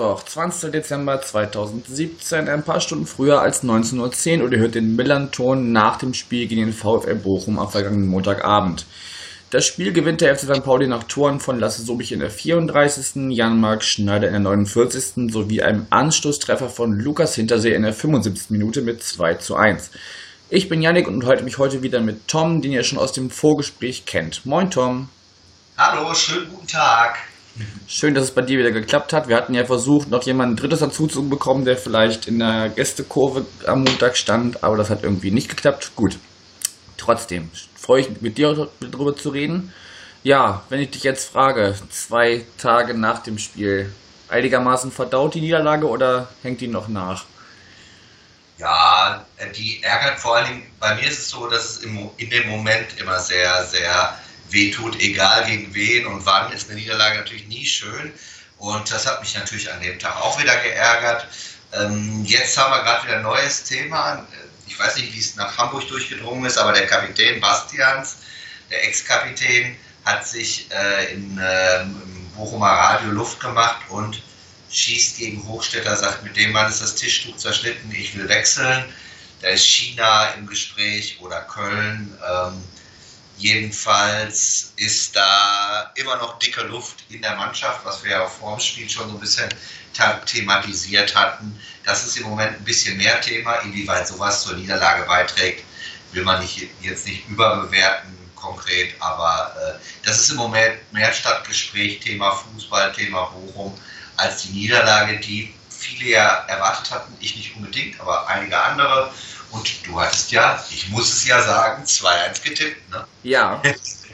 Mittwoch, 20. Dezember 2017, ein paar Stunden früher als 19.10 Uhr und ihr hört den Millanton nach dem Spiel gegen den VfL Bochum am vergangenen Montagabend. Das Spiel gewinnt der FC St. Pauli nach Toren von Lasse Sobich in der 34., Jan-Marc Schneider in der 49. sowie einem Anstoßtreffer von Lukas Hintersee in der 75. Minute mit 2 zu 1. Ich bin Yannick und unterhalte mich heute wieder mit Tom, den ihr schon aus dem Vorgespräch kennt. Moin Tom. Hallo, schönen guten Tag. Schön, dass es bei dir wieder geklappt hat. Wir hatten ja versucht, noch jemanden Drittes dazu zu bekommen, der vielleicht in der Gästekurve am Montag stand, aber das hat irgendwie nicht geklappt. Gut. Trotzdem freue ich mich, mit dir darüber zu reden. Ja, wenn ich dich jetzt frage, zwei Tage nach dem Spiel, einigermaßen verdaut die Niederlage oder hängt die noch nach? Ja, die ärgert vor allen Dingen, bei mir ist es so, dass es in dem Moment immer sehr, sehr wehtut, egal gegen wen und wann, ist eine Niederlage natürlich nie schön. Und das hat mich natürlich an dem Tag auch wieder geärgert. Ähm, jetzt haben wir gerade wieder ein neues Thema. Ich weiß nicht, wie es nach Hamburg durchgedrungen ist, aber der Kapitän Bastians, der Ex-Kapitän, hat sich äh, in, äh, im Bochumer Radio Luft gemacht und schießt gegen Hochstädter, sagt, mit dem Mann ist das Tischtuch zerschnitten, ich will wechseln. Da ist China im Gespräch oder Köln. Ähm, Jedenfalls ist da immer noch dicke Luft in der Mannschaft, was wir ja vor dem Spiel schon so ein bisschen thematisiert hatten. Das ist im Moment ein bisschen mehr Thema. Inwieweit sowas zur Niederlage beiträgt, will man nicht, jetzt nicht überbewerten konkret, aber äh, das ist im Moment mehr Stadtgespräch, Thema Fußball, Thema Bochum, als die Niederlage, die viele ja erwartet hatten, ich nicht unbedingt, aber einige andere. Und du hattest ja, ich muss es ja sagen, 2-1 getippt. Ne? Ja,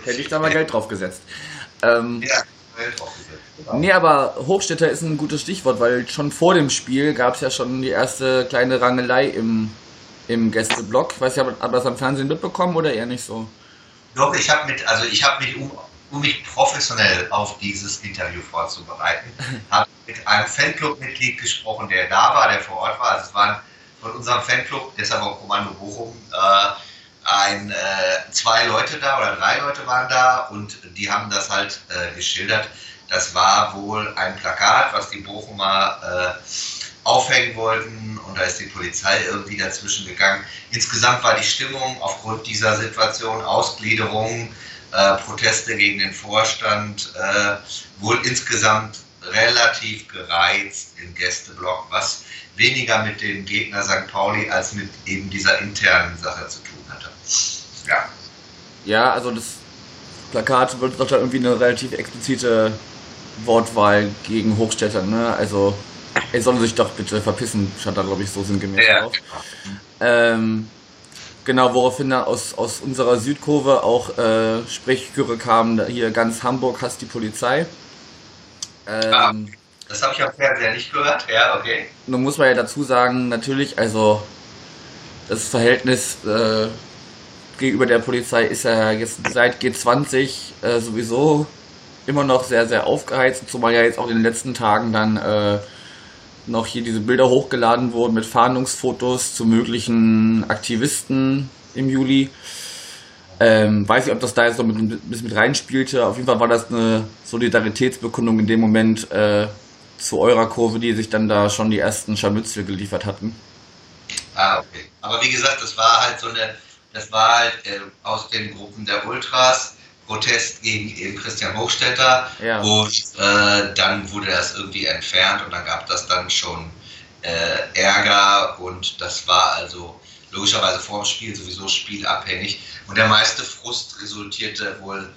hätte ich da mal Geld drauf gesetzt. Ähm, ja. Genau. Nee, aber Hochstädter ist ein gutes Stichwort, weil schon vor dem Spiel gab es ja schon die erste kleine Rangelei im, im Gästeblock. Ich weiß nicht, ob das am Fernsehen mitbekommen oder eher nicht so? Doch, ich habe mit, also ich habe mich, um, um mich professionell auf dieses Interview vorzubereiten, habe mit einem Fanclub-Mitglied gesprochen, der da war, der vor Ort war. Also es waren von unserem Fanclub, deshalb auch Kommando Bochum, äh, ein, äh, zwei Leute da oder drei Leute waren da und die haben das halt äh, geschildert. Das war wohl ein Plakat, was die Bochumer aufhängen wollten und da ist die Polizei irgendwie dazwischen gegangen. Insgesamt war die Stimmung aufgrund dieser Situation, Ausgliederung, äh, Proteste gegen den Vorstand, äh, wohl insgesamt relativ gereizt im Gästeblock, was weniger mit dem Gegner St. Pauli als mit eben dieser internen Sache zu tun hatte. Ja. Ja, also das Plakat wird doch da irgendwie eine relativ explizite Wortwahl gegen Hochstädter, ne? Also er soll sich doch bitte verpissen, stand da glaube ich so sinngemäß ja, drauf. Genau. Ähm, genau, woraufhin da aus, aus unserer Südkurve auch äh, Sprechchöre kamen, hier ganz Hamburg hasst die Polizei. Ähm, das habe ich am Fernseher nicht gehört, ja, okay. Nun muss man ja dazu sagen, natürlich, also das Verhältnis äh, gegenüber der Polizei ist ja jetzt seit G20 äh, sowieso immer noch sehr, sehr aufgeheizt, zumal ja jetzt auch in den letzten Tagen dann äh, noch hier diese Bilder hochgeladen wurden mit Fahndungsfotos zu möglichen Aktivisten im Juli. Ähm, weiß ich, ob das da jetzt noch ein bisschen mit reinspielte. Auf jeden Fall war das eine Solidaritätsbekundung in dem Moment äh, zu eurer Kurve, die sich dann da schon die ersten Scharmützel geliefert hatten. Ah, okay. Aber wie gesagt, das war halt so eine, das war halt äh, aus den Gruppen der Ultras, Protest gegen eben Christian Hochstetter ja. und äh, dann wurde das irgendwie entfernt und dann gab das dann schon äh, Ärger und das war also logischerweise vor dem Spiel sowieso spielabhängig und der meiste Frust resultierte wohl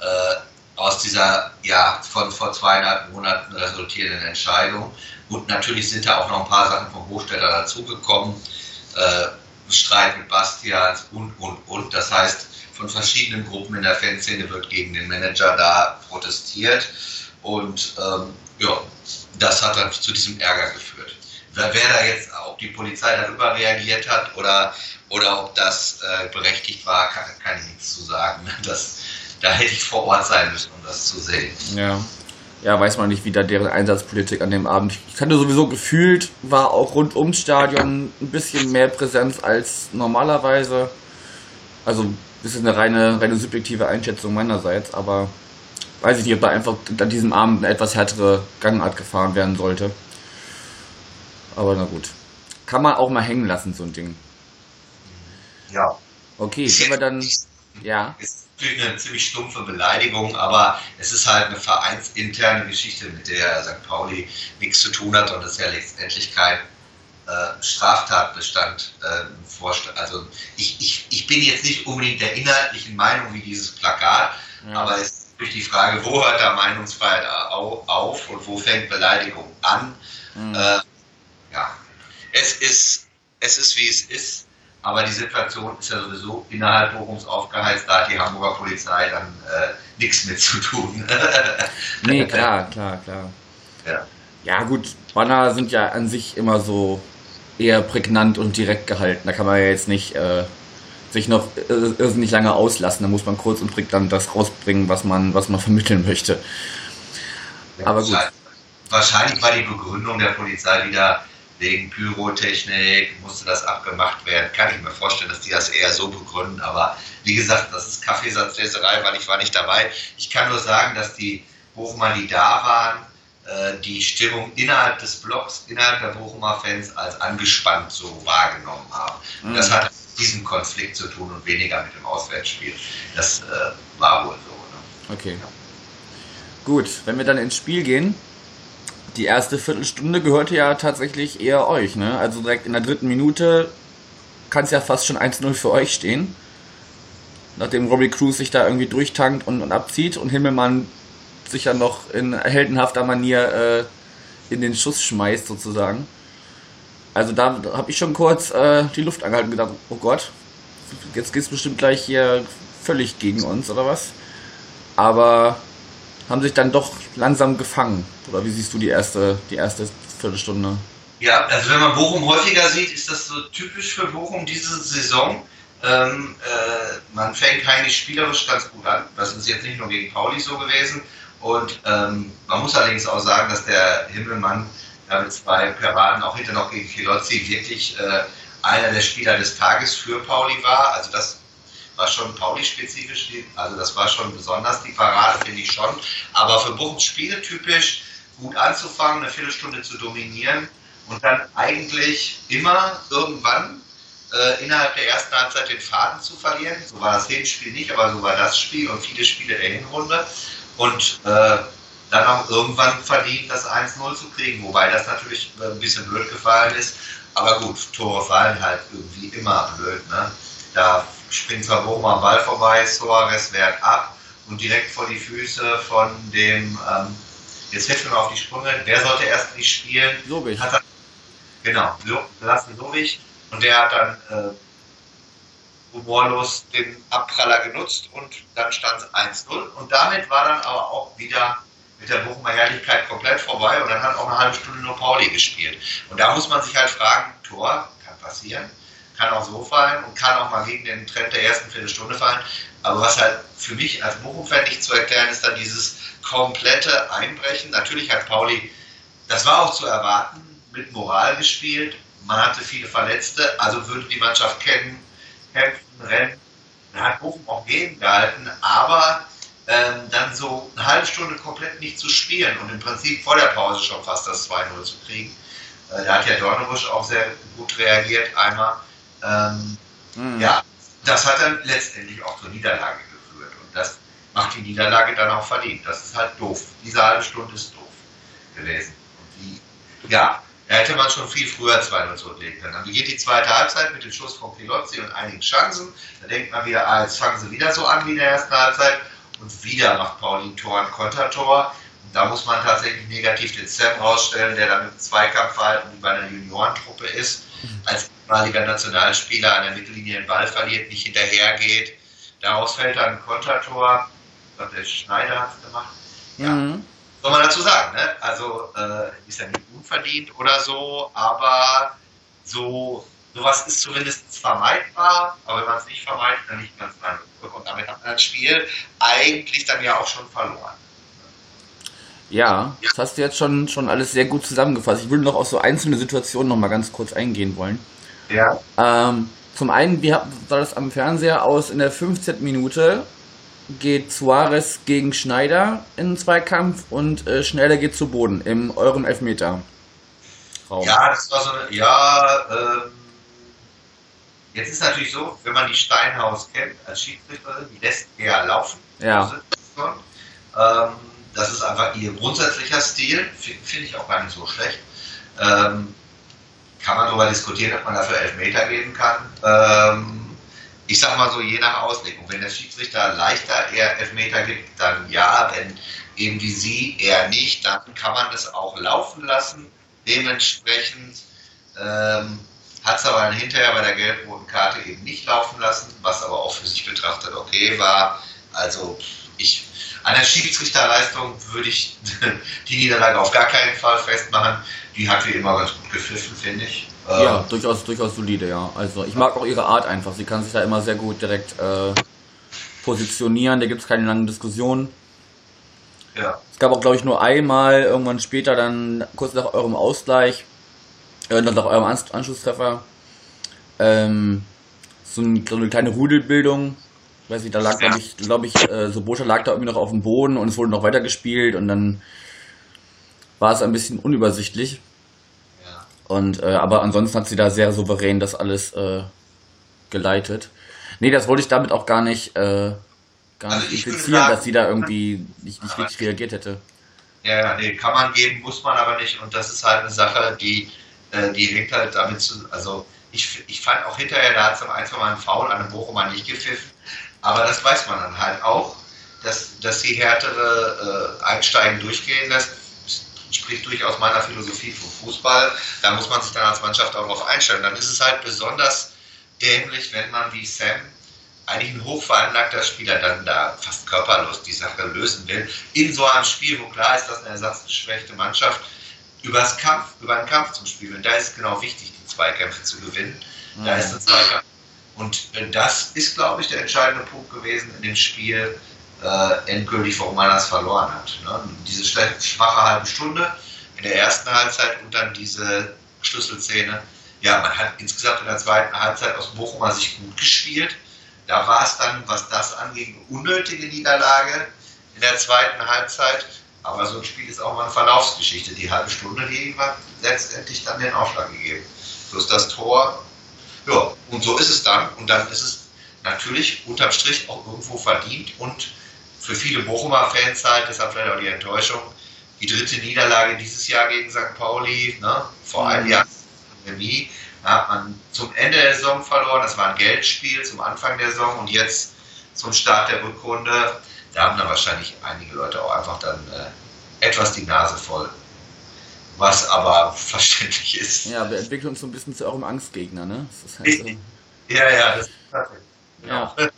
äh, aus dieser ja von vor zweieinhalb Monaten resultierenden Entscheidung. Und natürlich sind da auch noch ein paar Sachen vom Hochsteller dazugekommen. Äh, Streit mit Bastians und, und, und. Das heißt, von verschiedenen Gruppen in der Fanszene wird gegen den Manager da protestiert. Und ähm, ja, das hat dann zu diesem Ärger geführt. Wer, da jetzt, ob die Polizei darüber reagiert hat oder, oder ob das äh, berechtigt war, kann, kann ich nichts zu sagen. Das, da hätte ich vor Ort sein müssen, um das zu sehen. Ja. ja, weiß man nicht, wie da deren Einsatzpolitik an dem Abend. Ich kannte sowieso gefühlt, war auch rund ums Stadion ein bisschen mehr Präsenz als normalerweise. Also, das ist eine reine, reine subjektive Einschätzung meinerseits, aber weiß ich nicht, ob da einfach an diesem Abend eine etwas härtere Gangart gefahren werden sollte. Aber na gut. Kann man auch mal hängen lassen, so ein Ding. Ja. Okay, wenn wir dann. Ja. Ist natürlich eine ziemlich stumpfe Beleidigung, aber es ist halt eine vereinsinterne Geschichte, mit der St. Pauli nichts zu tun hat und es ja letztendlich kein äh, Straftatbestand äh, vorstellt. Also ich, ich, ich bin jetzt nicht unbedingt der inhaltlichen Meinung wie dieses Plakat, ja. aber es ist natürlich die Frage, wo hört da Meinungsfreiheit auf und wo fängt Beleidigung an? Mhm. Äh, ja, es ist, es ist wie es ist. Aber die Situation ist ja sowieso innerhalb Bochums aufgeheizt, da hat die Hamburger Polizei dann äh, nichts mit zu tun. nee, klar, klar, klar. Ja. ja, gut, Banner sind ja an sich immer so eher prägnant und direkt gehalten. Da kann man ja jetzt nicht äh, sich noch irrsinnig lange auslassen. Da muss man kurz und prägnant das rausbringen, was man, was man vermitteln möchte. Ja, Aber gut. Wahrscheinlich war die Begründung der Polizei wieder wegen Pyrotechnik musste das abgemacht werden. Kann ich mir vorstellen, dass die das eher so begründen. Aber wie gesagt, das ist Kaffeesatzleserei, weil ich war nicht dabei. Ich kann nur sagen, dass die Bochumer, die da waren, äh, die Stimmung innerhalb des Blocks, innerhalb der Bochumer Fans als angespannt so wahrgenommen haben. Mhm. Das hat mit diesem Konflikt zu tun und weniger mit dem Auswärtsspiel. Das äh, war wohl so. Ne? Okay. Gut, wenn wir dann ins Spiel gehen, die erste Viertelstunde gehörte ja tatsächlich eher euch, ne? Also direkt in der dritten Minute kann es ja fast schon 1-0 für euch stehen. Nachdem Robbie Cruz sich da irgendwie durchtankt und, und abzieht und Himmelmann sich ja noch in heldenhafter Manier äh, in den Schuss schmeißt, sozusagen. Also da habe ich schon kurz äh, die Luft angehalten und gedacht, oh Gott, jetzt geht es bestimmt gleich hier völlig gegen uns oder was. Aber haben sich dann doch langsam gefangen. Oder wie siehst du die erste, die erste Viertelstunde? Ja, also wenn man Bochum häufiger sieht, ist das so typisch für Bochum diese Saison. Ähm, äh, man fängt eigentlich spielerisch ganz gut an. Das ist jetzt nicht nur gegen Pauli so gewesen. Und ähm, man muss allerdings auch sagen, dass der Himmelmann ja, mit zwei Piraten auch hinter noch gegen Filozzi wirklich äh, einer der Spieler des Tages für Pauli war. Also das war schon Pauli-spezifisch, also das war schon besonders die Parade, finde ich schon. Aber für Bochums Spiele typisch, gut anzufangen, eine Viertelstunde zu dominieren und dann eigentlich immer irgendwann äh, innerhalb der ersten Halbzeit den Faden zu verlieren. So war das Hinspiel nicht, aber so war das Spiel und viele Spiele der Hinrunde. Und äh, dann auch irgendwann verdient, das 1-0 zu kriegen, wobei das natürlich ein bisschen blöd gefallen ist. Aber gut, Tore fallen halt irgendwie immer blöd. Ne? Da springt zwar Bochum am Ball vorbei, Soares wehrt ab und direkt vor die Füße von dem, ähm, jetzt hilft mir auf die Sprünge, wer sollte erst nicht spielen? Sobich. Hat er, genau, Lassen Sobich und der hat dann äh, humorlos den Abpraller genutzt und dann stand es 1-0 und damit war dann aber auch wieder mit der Bochumer Herrlichkeit komplett vorbei und dann hat auch eine halbe Stunde nur Pauli gespielt. Und da muss man sich halt fragen, Tor, kann passieren, kann auch so fallen und kann auch mal gegen den Trend der ersten Viertelstunde fallen. Aber was halt für mich als Bochum-Fan nicht zu erklären ist, dann dieses komplette Einbrechen. Natürlich hat Pauli, das war auch zu erwarten, mit Moral gespielt. Man hatte viele Verletzte, also würde die Mannschaft kennen, kämpfen, rennen. Da hat Bochum auch gegengehalten, aber ähm, dann so eine halbe Stunde komplett nicht zu spielen und im Prinzip vor der Pause schon fast das 2-0 zu kriegen. Äh, da hat ja Dornebusch auch sehr gut reagiert einmal. Ähm, mhm. Ja, das hat dann letztendlich auch zur Niederlage geführt. Und das macht die Niederlage dann auch verdient. Das ist halt doof. Diese halbe Stunde ist doof gewesen. Und die, ja, da hätte man schon viel früher 2-0 zurücklegen können. Dann beginnt die zweite Halbzeit mit dem Schuss von Pilozzi und einigen Chancen. Da denkt man wieder, ah, jetzt fangen sie wieder so an wie in der ersten Halbzeit. Und wieder macht Pauli ein Tor, ein Kontertor. Und da muss man tatsächlich negativ den Sam rausstellen, der dann im Zweikampfverhalten wie bei einer Juniorentruppe ist. Als ehemaliger Nationalspieler an der Mittellinie den Ball verliert, nicht hinterhergeht. Daraus fällt dann ein Kontertor. Der Schneider hat es gemacht. Ja. Mhm. Soll man dazu sagen, ne? Also äh, ist ja nicht unverdient oder so, aber so sowas ist zumindest vermeidbar, aber wenn man es nicht vermeidet, dann nicht ganz zurück. Und damit hat man das Spiel eigentlich dann ja auch schon verloren. Ja, das hast du jetzt schon, schon alles sehr gut zusammengefasst. Ich würde noch auf so einzelne Situationen noch mal ganz kurz eingehen wollen. Ja. Ähm, zum einen, wie sah das am Fernseher aus? In der 15. Minute geht Suarez gegen Schneider in den Zweikampf und äh, Schneider geht zu Boden im eurem Elfmeter. -Raum. Ja, das war so eine, ja, ähm, jetzt ist natürlich so, wenn man die Steinhaus kennt als Schiedsrichterin, die lässt eher laufen. Ja. Ähm, das ist einfach ihr grundsätzlicher Stil, finde ich auch gar nicht so schlecht. Ähm, kann man darüber diskutieren, ob man dafür Elfmeter geben kann. Ähm, ich sage mal so, je nach Auslegung. Wenn der Schiedsrichter leichter eher Elfmeter gibt, dann ja. Wenn eben wie sie eher nicht, dann kann man das auch laufen lassen. Dementsprechend ähm, hat es aber dann hinterher bei der gelb-roten Karte eben nicht laufen lassen, was aber auch für sich betrachtet okay war. Also ich an der Schiedsrichterleistung würde ich die Niederlage auf gar keinen Fall festmachen. Die hat wie immer ganz gut gepfiffen, finde ich. Ja, ähm, durchaus, durchaus solide, ja. Also ich mag auch ihre Art einfach. Sie kann sich da immer sehr gut direkt äh, positionieren. Da gibt es keine langen Diskussionen. Ja. Es gab auch, glaube ich, nur einmal irgendwann später, dann kurz nach eurem Ausgleich, äh, nach eurem Anschlusstreffer, ähm, so, ein, so eine kleine Rudelbildung weiß nicht, da lag, glaube ich, glaube ich, äh, so Boscha lag da irgendwie noch auf dem Boden und es wurde noch weiter gespielt und dann war es ein bisschen unübersichtlich. Ja. Und äh, aber ansonsten hat sie da sehr souverän das alles äh, geleitet. Nee, das wollte ich damit auch gar nicht, äh, gar also nicht implizieren, dass sie da irgendwie nicht, nicht richtig reagiert hätte. Ja, ja, nee, kann man geben, muss man aber nicht. Und das ist halt eine Sache, die, äh, die hängt halt damit zu. Also ich, ich fand auch hinterher, da hat es am ein, zwei Mal einen Foul an einem Bochumer nicht gepfiffen. Aber das weiß man dann halt auch, dass, dass die härtere äh, Einsteigen durchgehen lässt. Spricht durchaus meiner Philosophie vom Fußball. Da muss man sich dann als Mannschaft auch darauf einstellen. Dann ist es halt besonders dämlich, wenn man wie Sam eigentlich ein hochveranlagter Spieler dann da fast körperlos die Sache lösen will. In so einem Spiel, wo klar ist, dass eine ersatzgeschwächte Mannschaft übers Kampf, über einen Kampf zum Spielen. Und da ist es genau wichtig, die Zweikämpfe zu gewinnen. Mhm. Da ist der Zweikampf und äh, das ist, glaube ich, der entscheidende Punkt gewesen in dem Spiel, äh, endgültig, warum man das verloren hat. Ne? Diese schwache halbe Stunde in der ersten Halbzeit und dann diese Schlüsselszene. Ja, man hat insgesamt in der zweiten Halbzeit aus Bochumer Sicht gut gespielt. Da war es dann, was das angeht, eine unnötige Niederlage in der zweiten Halbzeit. Aber so ein Spiel ist auch mal eine Verlaufsgeschichte. Die halbe Stunde, die hat letztendlich dann den Aufschlag gegeben. Plus das Tor ja, und so ist es dann. Und dann ist es natürlich unterm Strich auch irgendwo verdient und für viele Bochumer Fans halt, deshalb vielleicht auch die Enttäuschung, die dritte Niederlage dieses Jahr gegen St. Pauli, ne, vor einem mhm. Jahr Pandemie, hat man zum Ende der Saison verloren, das war ein Geldspiel zum Anfang der Saison und jetzt zum Start der Rückrunde, da haben dann wahrscheinlich einige Leute auch einfach dann äh, etwas die Nase voll was aber verständlich ist. Ja, wir entwickeln uns so ein bisschen zu eurem Angstgegner, ne? Das halt so. Ja, ja, das, genau. ja.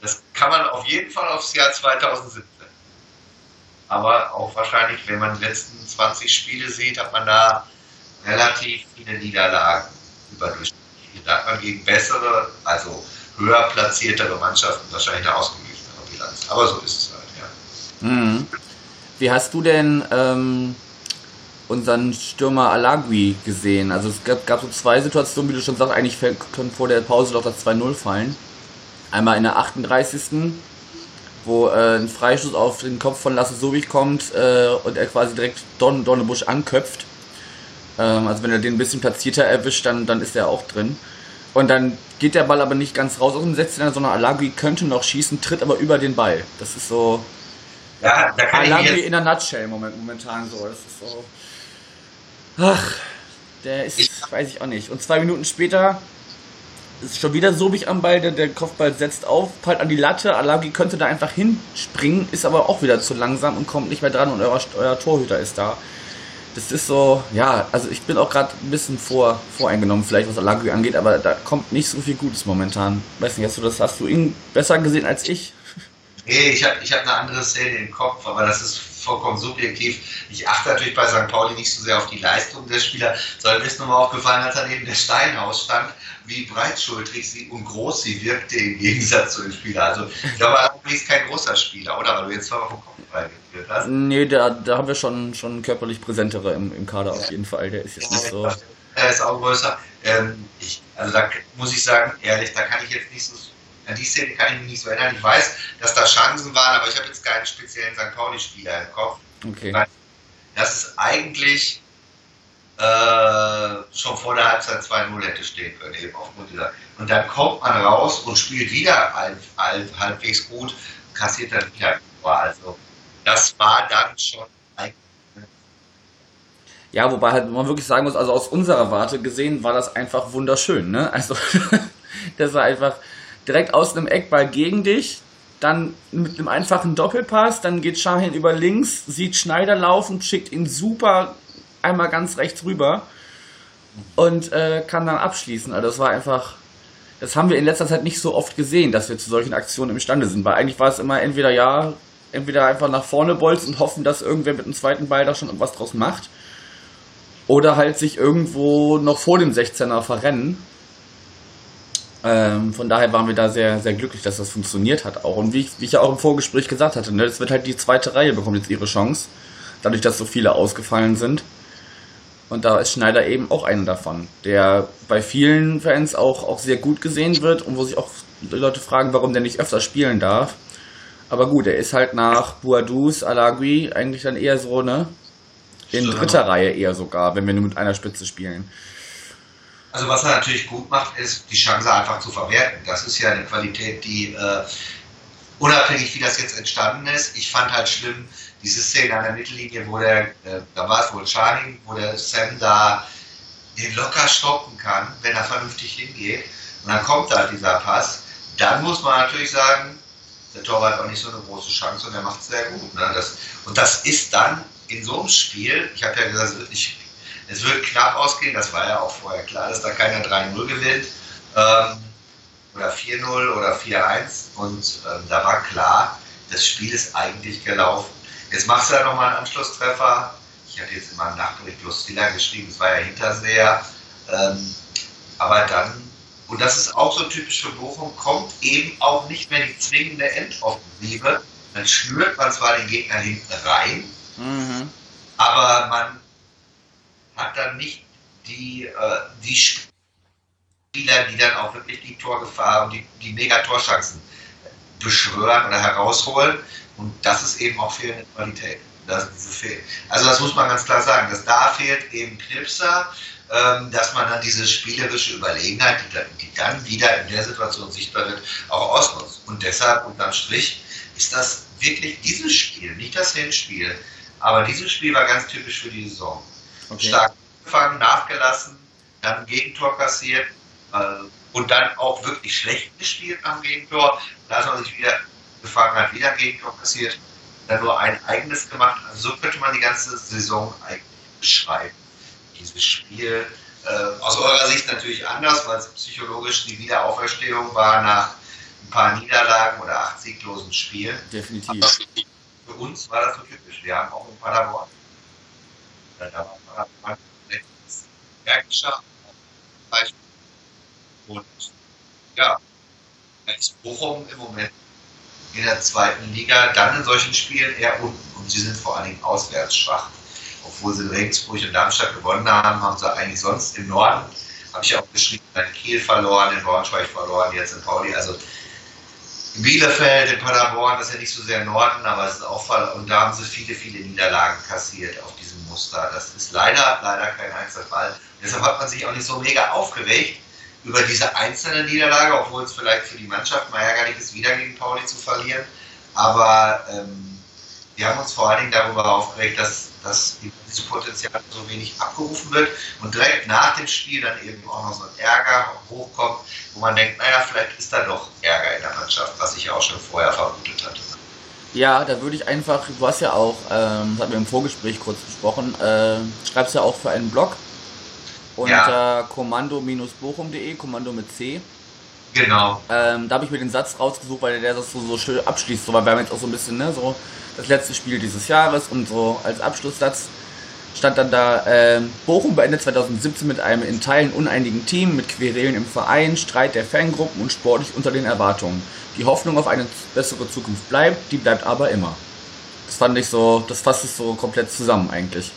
das kann man auf jeden Fall aufs Jahr 2017. Aber auch wahrscheinlich, wenn man die letzten 20 Spiele sieht, hat man da relativ viele Niederlagen überdurchschnittlich. Da hat man gegen bessere, also höher platziertere Mannschaften wahrscheinlich eine ausgeglichenere Bilanz. Aber so ist es halt, ja. Mhm. Wie hast du denn ähm, unseren Stürmer Alagui gesehen. Also es gab, gab so zwei Situationen, wie du schon sagst, eigentlich können vor der Pause doch das 2-0 fallen. Einmal in der 38. wo äh, ein Freistoß auf den Kopf von Lasse Sobich kommt äh, und er quasi direkt Don Dornebusch anköpft. Ähm, also wenn er den ein bisschen platzierter erwischt, dann, dann ist er auch drin. Und dann geht der Ball aber nicht ganz raus aus dem 16er, sondern Alagui könnte noch schießen, tritt aber über den Ball. Das ist so. Ja, da kann Alagui in der Nutshell momentan so. Das ist so. Ach, der ist, ich, weiß ich auch nicht. Und zwei Minuten später ist schon wieder Sobig am Ball, der, der Kopfball setzt auf, peilt an die Latte, Alagi könnte da einfach hinspringen, ist aber auch wieder zu langsam und kommt nicht mehr dran und euer, euer Torhüter ist da. Das ist so, ja, also ich bin auch gerade ein bisschen vor, voreingenommen, vielleicht was Alagi angeht, aber da kommt nicht so viel Gutes momentan. Weiß nicht, hast du das, hast du ihn besser gesehen als ich? Nee, ich habe ich hab eine andere Szene im Kopf, aber das ist vollkommen subjektiv. Ich achte natürlich bei St. Pauli nicht so sehr auf die Leistung der Spieler, sondern mir ist nochmal aufgefallen, als er neben der Steinhaus stand, wie breitschultrig sie und groß sie wirkte im Gegensatz zu den Spielern. Also ich glaube, er ist kein großer Spieler, oder? Weil du jetzt zweimal vom Kopf beigeführt hast. Nee, da, da haben wir schon, schon körperlich präsentere im, im Kader auf jeden Fall. Der ist jetzt nicht so. Er ist auch größer. Ähm, ich, also da muss ich sagen, ehrlich, da kann ich jetzt nicht so. An die Szene kann ich mich nicht so erinnern. Ich weiß, dass da Chancen waren, aber ich habe jetzt keinen speziellen St. Pauli-Spieler im Kopf. Okay. Das ist eigentlich äh, schon vor der Halbzeit 2-0 hätte stehen können, eben aufgrund dieser. Und dann kommt man raus und spielt wieder halb, halb, halbwegs gut, kassiert dann wieder. Also, das war dann schon ja, wobei halt man wirklich sagen muss, also aus unserer Warte gesehen war das einfach wunderschön, ne? Also, das war einfach direkt aus einem Eckball gegen dich, dann mit einem einfachen Doppelpass, dann geht Shahin über links, sieht Schneider laufen, schickt ihn super einmal ganz rechts rüber und äh, kann dann abschließen. Also das war einfach, das haben wir in letzter Zeit nicht so oft gesehen, dass wir zu solchen Aktionen imstande sind, weil eigentlich war es immer entweder ja, entweder einfach nach vorne bolzen und hoffen, dass irgendwer mit dem zweiten Ball da schon irgendwas draus macht oder halt sich irgendwo noch vor dem 16er verrennen. Ähm, von daher waren wir da sehr, sehr glücklich, dass das funktioniert hat auch. Und wie ich, wie ich ja auch im Vorgespräch gesagt hatte, ne, das wird halt die zweite Reihe bekommt jetzt ihre Chance, dadurch, dass so viele ausgefallen sind. Und da ist Schneider eben auch einer davon, der bei vielen Fans auch, auch sehr gut gesehen wird und wo sich auch Leute fragen, warum der nicht öfter spielen darf. Aber gut, er ist halt nach Boadus, Alagui eigentlich dann eher so, ne? In dritter Reihe eher sogar, wenn wir nur mit einer Spitze spielen. Also was er natürlich gut macht, ist die Chance einfach zu verwerten. Das ist ja eine Qualität, die äh, unabhängig wie das jetzt entstanden ist, ich fand halt schlimm, diese Szene an der Mittellinie, wo der, äh, da war es wohl Charlie, wo der Sam da den locker stoppen kann, wenn er vernünftig hingeht. Und dann kommt halt dieser Pass. Dann muss man natürlich sagen, der Torwart hat auch nicht so eine große Chance und er macht es sehr gut. Ne? Das, und das ist dann in so einem Spiel, ich habe ja gesagt, nicht, es wird knapp ausgehen, das war ja auch vorher klar, dass da keiner 3-0 gewinnt. Ähm, oder 4-0 oder 4-1 und ähm, da war klar, das Spiel ist eigentlich gelaufen. Jetzt machst du da nochmal einen Anschlusstreffer. Ich hatte jetzt immer im Nachbericht bloß Stiller geschrieben, es war ja Hinterseher. Ähm, aber dann, und das ist auch so typisch für Bochum, kommt eben auch nicht mehr die zwingende Endoffensive. Dann schnürt man zwar den Gegner hinten rein, Mhm. Aber man dann nicht die, äh, die Spieler, die dann auch wirklich die Torgefahr und die, die Mega-Torchancen beschwören oder herausholen. Und das ist eben auch fehlende Qualität. Das, also das muss man ganz klar sagen, dass da fehlt eben Knipser, ähm, dass man dann diese spielerische Überlegenheit, die dann, die dann, wieder in der Situation sichtbar wird, auch ausnutzt. Und deshalb unterm Strich ist das wirklich dieses Spiel, nicht das Hinspiel, aber dieses Spiel war ganz typisch für die Saison. Okay. Stark angefangen, nachgelassen, dann ein Gegentor kassiert äh, und dann auch wirklich schlecht gespielt am Gegentor. Da man sich wieder gefangen hat, wieder ein Gegentor kassiert, dann nur ein eigenes gemacht. Also so könnte man die ganze Saison eigentlich beschreiben. Dieses Spiel äh, aus eurer Sicht natürlich anders, weil es psychologisch die Wiederauferstehung war nach ein paar Niederlagen oder acht sieglosen Spielen. Definitiv. Aber für uns war das so typisch. Wir haben auch in Paderborn, da war Bergischer und ja, da ist Bochum im Moment in der zweiten Liga dann in solchen Spielen eher unten und sie sind vor allen Dingen auswärts schwach. Obwohl sie in Regensburg und Darmstadt gewonnen haben, haben sie eigentlich sonst im Norden, habe ich auch geschrieben, in Kiel verloren, in Braunschweig verloren, jetzt in Pauli. Also Bielefeld, in Paderborn, das ist ja nicht so sehr Norden, aber es ist auch Fall. Und da haben sie viele, viele Niederlagen kassiert auf diesem Muster. Das ist leider, leider kein Einzelfall. Deshalb hat man sich auch nicht so mega aufgeregt über diese einzelne Niederlage, obwohl es vielleicht für die Mannschaft mal ärgerlich ist, wieder gegen Pauli zu verlieren. Aber ähm, wir haben uns vor allen Dingen darüber aufgeregt, dass, dass dieses Potenzial so wenig abgerufen wird und direkt nach dem Spiel dann eben auch noch so ein Ärger hochkommt, wo man denkt, naja, vielleicht ist da doch Ärger in der Mannschaft, was ich auch schon vorher vermutet hatte. Ja, da würde ich einfach, du hast ja auch, ähm, das hatten wir im Vorgespräch kurz besprochen, äh, schreibst ja auch für einen Blog unter ja. kommando-bochum.de, Kommando mit C. Genau. Ähm, da habe ich mir den Satz rausgesucht, weil der das so, so schön abschließt, so, weil wir haben jetzt auch so ein bisschen, ne, so das letzte Spiel dieses Jahres und so als Abschlusssatz stand dann da, äh, Bochum beendet 2017 mit einem in Teilen uneinigen Team, mit Querelen im Verein, Streit der Fangruppen und sportlich unter den Erwartungen. Die Hoffnung auf eine bessere Zukunft bleibt, die bleibt aber immer. Das fand ich so, das fasst es so komplett zusammen eigentlich.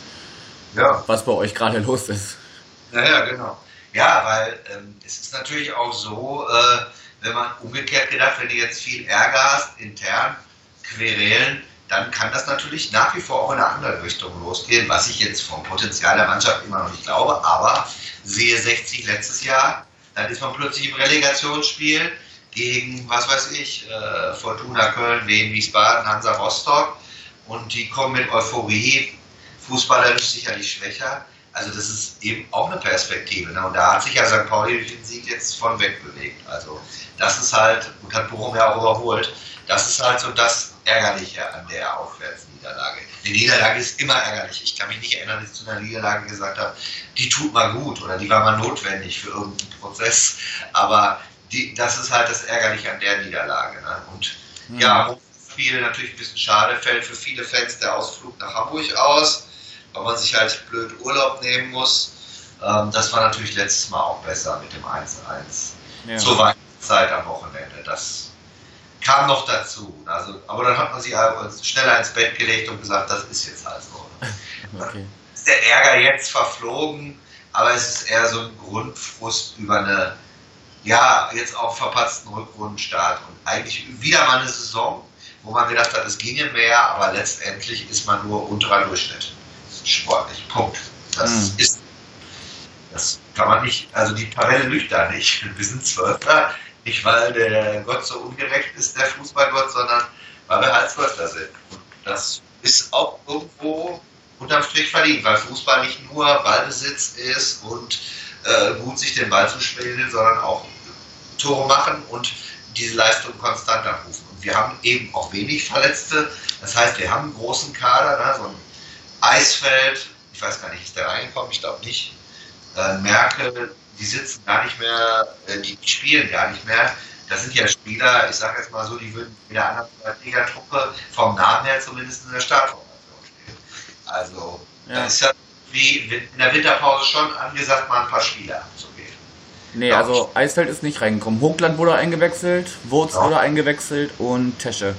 Ja. Was bei euch gerade los ist. Ja, ja, genau. Ja, weil ähm, es ist natürlich auch so, äh, wenn man umgekehrt gedacht, wenn du jetzt viel Ärger hast, intern, Querelen, dann kann das natürlich nach wie vor auch in eine andere Richtung losgehen, was ich jetzt vom Potenzial der Mannschaft immer noch nicht glaube, aber sehe 60 letztes Jahr, dann ist man plötzlich im Relegationsspiel gegen, was weiß ich, äh, Fortuna Köln, Wien, Wiesbaden, Hansa Rostock und die kommen mit Euphorie, fußballerisch sicherlich schwächer. Also das ist eben auch eine Perspektive. Ne? Und da hat sich ja St. Pauli den Sieg jetzt von weg bewegt. Also das ist halt, und hat Bochum ja auch überholt, das ist halt so das Ärgerliche an der Aufwärtsniederlage. Die Niederlage ist immer ärgerlich. Ich kann mich nicht erinnern, dass ich zu einer Niederlage gesagt habe, die tut mal gut oder die war mal notwendig für irgendeinen Prozess. Aber die, das ist halt das Ärgerliche an der Niederlage. Ne? Und mhm. ja, Spiel natürlich ein bisschen schade, fällt für viele Fans der Ausflug nach Hamburg aus, weil man sich halt blöd Urlaub nehmen muss. Ähm, das war natürlich letztes Mal auch besser mit dem 1-1 ja. zur Weihnachtszeit am Wochenende. Das kam noch dazu. Also, aber dann hat man sich schneller ins Bett gelegt und gesagt, das ist jetzt halt so. Okay. Ist der Ärger jetzt verflogen, aber es ist eher so ein Grundfrust über eine, ja, jetzt auch verpatzten Rückrundenstart und eigentlich wieder mal eine Saison, wo man gedacht hat, es ginge mehr, aber letztendlich ist man nur unterer Durchschnitt. Sportlich. Punkt. Das mhm. ist, das kann man nicht, also die Tabelle lügt da nicht. Wir sind Zwölfter, nicht weil der Gott so ungerecht ist, der Fußballgott, sondern weil wir halt Zwölfter sind. Und das ist auch irgendwo unterm Strich verdient, weil Fußball nicht nur Ballbesitz ist und äh, gut sich den Ball zu spielen, sondern auch Tore machen und diese Leistung konstant abrufen. Und wir haben eben auch wenig Verletzte. Das heißt, wir haben einen großen Kader, ne? so ein Eisfeld, ich weiß gar nicht, ist der reingekommen? Ich glaube nicht. Äh, Merkel, die sitzen gar nicht mehr, äh, die, spielen gar nicht mehr. Das sind ja Spieler, ich sage jetzt mal so, die würden in der anderen Liga-Truppe vom Namen her zumindest in der Startformation stehen. Also, ja. das ist ja wie in der Winterpause schon angesagt, mal ein paar Spieler abzugeben. Nee, also Eisfeld ist nicht reingekommen. Hochland wurde eingewechselt, Wurz wurde eingewechselt und Tesche.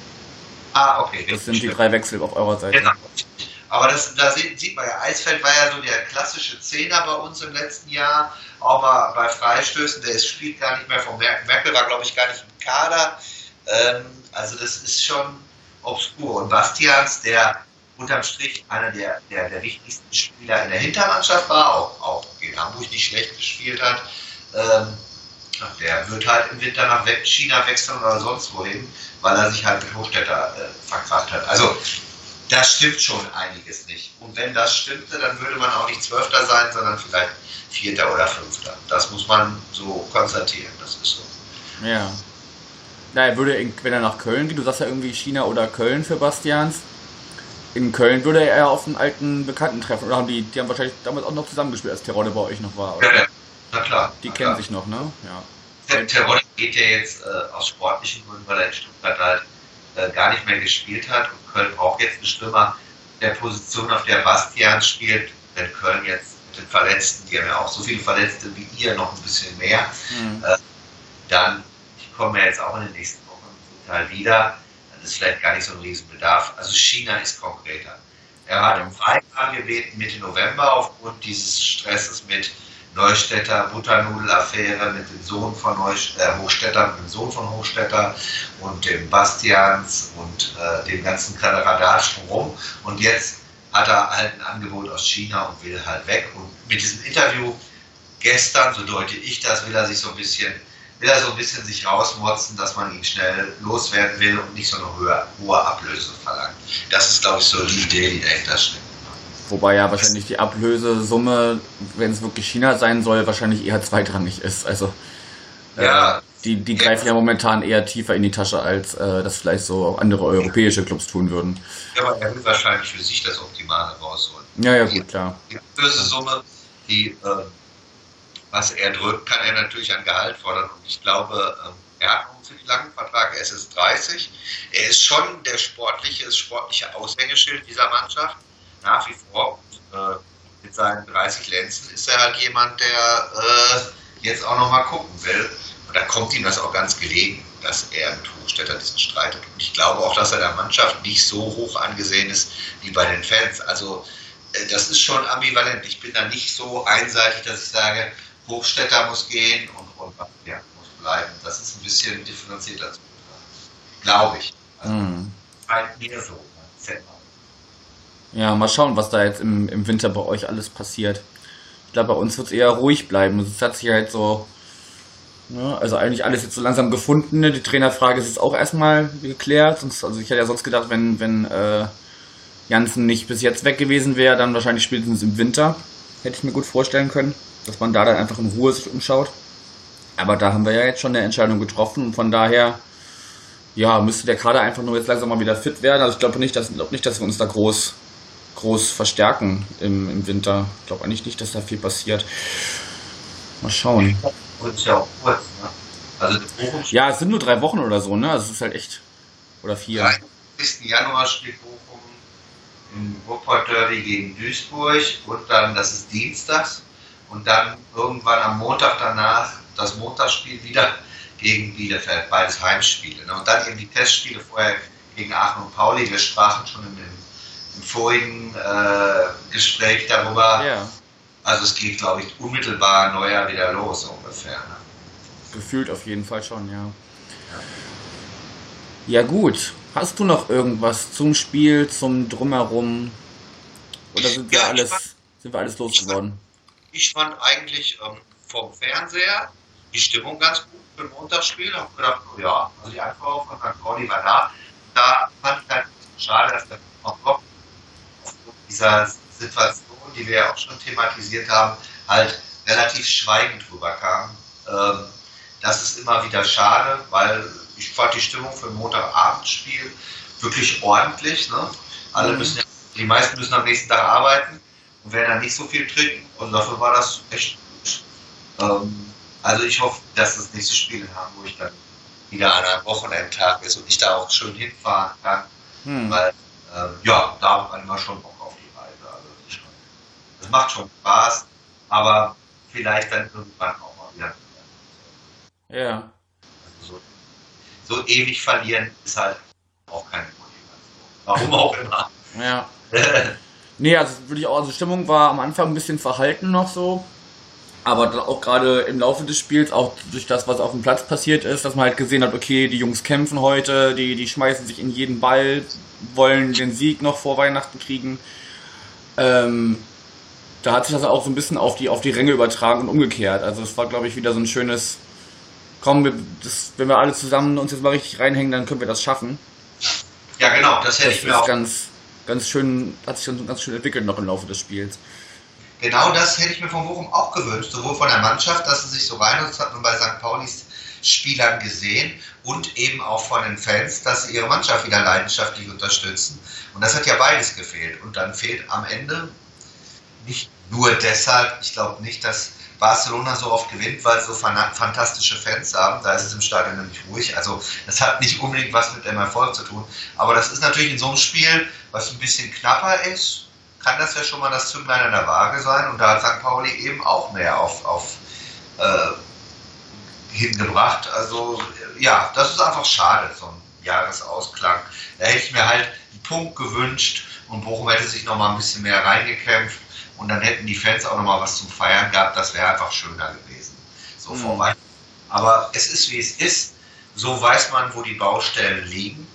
Ah, okay. Das sind die drei Wechsel auf eurer Seite. Genau. Aber das, da sieht, sieht, man ja, Eisfeld war ja so der klassische Zehner bei uns im letzten Jahr, auch mal bei Freistößen, der ist, spielt gar nicht mehr vom Merkel, Merkel war glaube ich gar nicht im Kader. Ähm, also das ist schon obskur. Und Bastians, der unterm Strich einer der, der, der wichtigsten Spieler in der Hintermannschaft war, auch, auch in Hamburg nicht schlecht gespielt hat, ähm, der wird halt im Winter nach China wechseln oder sonst wohin, weil er sich halt mit Hochstädter äh, verkraft hat. Also da stimmt schon einiges nicht. Und wenn das stimmte, dann würde man auch nicht Zwölfter sein, sondern vielleicht Vierter oder Fünfter. Das muss man so konstatieren, das ist so. Ja. Na, er würde, wenn er nach Köln geht, du sagst ja irgendwie China oder Köln für Bastians. In Köln würde er auf einen alten Bekannten treffen. Oder haben die, die haben wahrscheinlich damals auch noch zusammengespielt, als Terode bei euch noch war. Oder? Ja, ja. Na klar. Die na kennen klar. sich noch, ne? Ja. Der Terodde geht ja jetzt äh, aus sportlichen Gründen, weil er in Stuttgart halt äh, gar nicht mehr gespielt hat und Köln braucht jetzt einen Stürmer der Position, auf der Bastian spielt. Wenn Köln jetzt mit den Verletzten, die haben ja auch so viele Verletzte wie ihr, noch ein bisschen mehr, mhm. äh, dann, ich komme ja jetzt auch in den nächsten Wochen zum Teil wieder, ist vielleicht gar nicht so ein Riesenbedarf. Also China ist konkreter. Er hat im Freigang gebeten Mitte November aufgrund dieses Stresses mit Neustädter Butternudelaffaire mit dem Sohn von Neustädter, äh, Hochstädter, mit dem Sohn von Hochstädter und dem Bastians und äh, dem ganzen Kladderadatsch rum. Und jetzt hat er halt ein Angebot aus China und will halt weg. Und mit diesem Interview gestern, so deute ich das, will er sich so ein bisschen, will er so ein bisschen sich rausmotzen, dass man ihn schnell loswerden will und nicht so eine hohe, hohe Ablöse verlangt. Das ist, glaube ich, so die Idee, die dahinter steckt. Wobei ja wahrscheinlich die Ablösesumme, wenn es wirklich China sein soll, wahrscheinlich eher zweitrangig ist. Also äh, ja, die, die greifen ja momentan eher tiefer in die Tasche, als äh, das vielleicht so andere europäische Clubs tun würden. Ja, aber er will wahrscheinlich für sich das Optimale rausholen. Ja, ja, gut, klar. Die Ablösesumme, die, äh, was er drückt, kann er natürlich an Gehalt fordern. Und ich glaube, äh, er hat einen ziemlich langen Vertrag, er ist jetzt 30. Er ist schon der sportliche, das sportliche Aushängeschild dieser Mannschaft nach wie vor. Und, äh, mit seinen 30 Lenzen ist er halt jemand, der äh, jetzt auch nochmal gucken will. Und da kommt ihm das auch ganz gelegen. dass er mit Hochstädter diesen Streit hat. Und ich glaube auch, dass er der Mannschaft nicht so hoch angesehen ist wie bei den Fans. Also äh, das ist schon ambivalent. Ich bin da nicht so einseitig, dass ich sage, Hochstädter muss gehen und, und ja, muss bleiben. Das ist ein bisschen differenzierter zu Glaube ich. Also, mm. Halt mir so. Ja, mal schauen, was da jetzt im, im Winter bei euch alles passiert. Ich glaube, bei uns wird es eher ruhig bleiben. Es hat sich halt so, ne, also eigentlich alles jetzt so langsam gefunden. Ne? Die Trainerfrage ist jetzt auch erstmal geklärt. Sonst, also ich hätte ja sonst gedacht, wenn, wenn äh, Janssen nicht bis jetzt weg gewesen wäre, dann wahrscheinlich spätestens im Winter. Hätte ich mir gut vorstellen können, dass man da dann einfach in Ruhe sich umschaut. Aber da haben wir ja jetzt schon eine Entscheidung getroffen und von daher, ja, müsste der Kader einfach nur jetzt langsam mal wieder fit werden. Also ich glaube nicht, dass, glaub nicht, dass wir uns da groß groß verstärken im, im Winter. Ich glaube eigentlich nicht, dass da viel passiert. Mal schauen. Ja, es sind nur drei Wochen oder so, ne? Also es ist halt echt. Oder vier. Am 30. Januar spielt Bochum Ruhrpott Derby gegen Duisburg und dann, das ist Dienstags, und dann irgendwann am Montag danach das Montagsspiel wieder gegen Bielefeld, beides Heimspiele. Ne? Und dann eben die Testspiele vorher gegen Aachen und Pauli. Wir sprachen schon im im vorigen äh, Gespräch darüber. Ja. Also es geht, glaube ich, unmittelbar neuer wieder los ungefähr. Ne? Gefühlt auf jeden Fall schon, ja. ja. Gut. Hast du noch irgendwas zum Spiel, zum Drumherum? Oder sind wir ja, alles, sind wir alles losgeworden? Ich fand eigentlich ähm, vom Fernseher die Stimmung ganz gut für ein Montagsspiel. Ich habe gedacht, oh ja, also die Antwort von St. Pauli war da. Da fand ich halt schade, dass der noch kommt dieser Situation, die wir ja auch schon thematisiert haben, halt relativ schweigend rüberkam. Ähm, das ist immer wieder schade, weil ich fand die Stimmung für ein Montagabendspiel wirklich ordentlich. Ne? Alle mhm. müssen, die meisten müssen am nächsten Tag arbeiten und werden dann nicht so viel trinken. Und dafür war das echt gut. Ähm, also ich hoffe, dass das nächste Spiel in Hamburg dann wieder an einem Wochenendtag ist und ich da auch schön hinfahren kann. Hm. Weil, äh, ja, da hat man immer schon Bock das macht schon Spaß, aber vielleicht dann irgendwann auch mal wieder. Ja. Also so, so, ewig verlieren ist halt auch keine Motivation. Warum auch immer. Ja. nee, also würde ich auch, also Stimmung war am Anfang ein bisschen verhalten noch so. Aber dann auch gerade im Laufe des Spiels, auch durch das, was auf dem Platz passiert ist, dass man halt gesehen hat, okay, die Jungs kämpfen heute, die, die schmeißen sich in jeden Ball, wollen den Sieg noch vor Weihnachten kriegen. Ähm, da hat sich das auch so ein bisschen auf die, auf die Ränge übertragen und umgekehrt. Also es war, glaube ich, wieder so ein schönes, komm, wir, das, wenn wir alle zusammen uns jetzt mal richtig reinhängen, dann können wir das schaffen. Ja, genau, das hätte das ich mir auch. Ganz, ganz schön, hat sich ganz schön entwickelt noch im Laufe des Spiels. Genau das hätte ich mir von Bochum auch gewünscht, sowohl von der Mannschaft, dass sie sich so rein, das hat man bei St. Paulis Spielern gesehen und eben auch von den Fans, dass sie ihre Mannschaft wieder leidenschaftlich unterstützen. Und das hat ja beides gefehlt. Und dann fehlt am Ende nicht nur deshalb, ich glaube nicht, dass Barcelona so oft gewinnt, weil sie so fantastische Fans haben. Da ist es im Stadion nämlich ruhig. Also das hat nicht unbedingt was mit dem Erfolg zu tun. Aber das ist natürlich in so einem Spiel, was ein bisschen knapper ist, kann das ja schon mal das Zünglein an der Waage sein. Und da hat St. Pauli eben auch mehr auf, auf äh, hingebracht. Also ja, das ist einfach schade, so ein Jahresausklang. Da hätte ich mir halt einen Punkt gewünscht und Bochum hätte sich noch mal ein bisschen mehr reingekämpft und dann hätten die Fans auch nochmal was zum Feiern gehabt, das wäre einfach schöner gewesen. So mhm. vor Aber es ist wie es ist. So weiß man, wo die Baustellen liegen.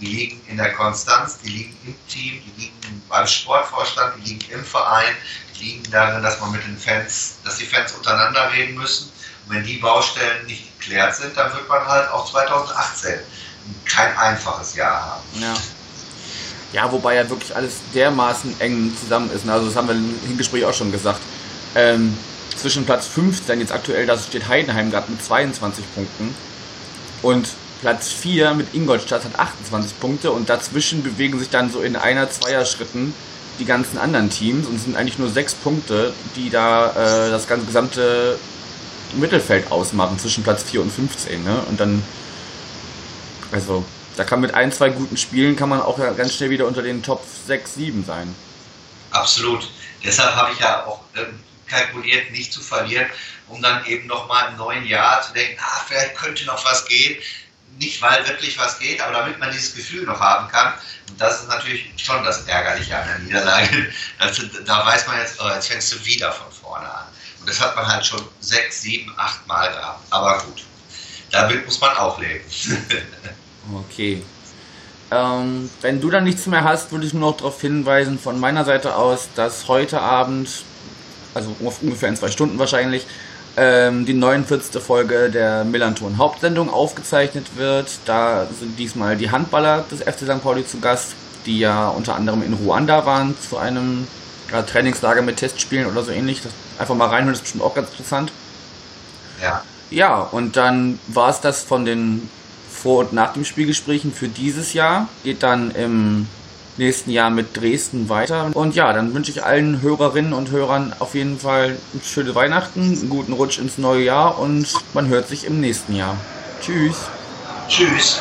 Die liegen in der Konstanz, die liegen im Team, die liegen beim Sportvorstand, die liegen im Verein, die liegen darin, dass man mit den Fans, dass die Fans untereinander reden müssen. Und wenn die Baustellen nicht geklärt sind, dann wird man halt auch 2018 kein einfaches Jahr haben. Ja. Ja, wobei ja wirklich alles dermaßen eng zusammen ist. Also das haben wir im Gespräch auch schon gesagt. Ähm, zwischen Platz 15 jetzt aktuell, da steht Heidenheim gerade mit 22 Punkten. Und Platz 4 mit Ingolstadt hat 28 Punkte und dazwischen bewegen sich dann so in einer, zweier Schritten die ganzen anderen Teams und es sind eigentlich nur sechs Punkte, die da äh, das ganze gesamte Mittelfeld ausmachen zwischen Platz 4 und 15. Ne? Und dann, also da kann mit ein, zwei guten Spielen kann man auch ganz schnell wieder unter den Top 6, 7 sein. Absolut. Deshalb habe ich ja auch ähm, kalkuliert, nicht zu verlieren, um dann eben nochmal im neuen Jahr zu denken, ah, vielleicht könnte noch was gehen. nicht weil wirklich was geht, aber damit man dieses Gefühl noch haben kann. Und das ist natürlich schon das Ärgerliche an der Niederlage. Also, da weiß man jetzt, oh, jetzt fängst du wieder von vorne an. Und das hat man halt schon sechs, sieben, acht Mal gehabt. Aber gut, damit muss man auch leben. okay. Ähm, wenn du dann nichts mehr hast, würde ich nur noch darauf hinweisen, von meiner Seite aus, dass heute Abend, also ungefähr in zwei Stunden wahrscheinlich, ähm, die 49. Folge der Millanton Hauptsendung aufgezeichnet wird. Da sind diesmal die Handballer des FC St. Pauli zu Gast, die ja unter anderem in Ruanda waren zu einem ja, Trainingslager mit Testspielen oder so ähnlich. Das einfach mal reinhören, ist bestimmt auch ganz interessant. Ja. Ja, und dann war es das von den Vor- und Nach dem Spielgesprächen für dieses Jahr. Geht dann im nächsten Jahr mit Dresden weiter. Und ja, dann wünsche ich allen Hörerinnen und Hörern auf jeden Fall schöne Weihnachten, einen guten Rutsch ins neue Jahr und man hört sich im nächsten Jahr. Tschüss. Tschüss.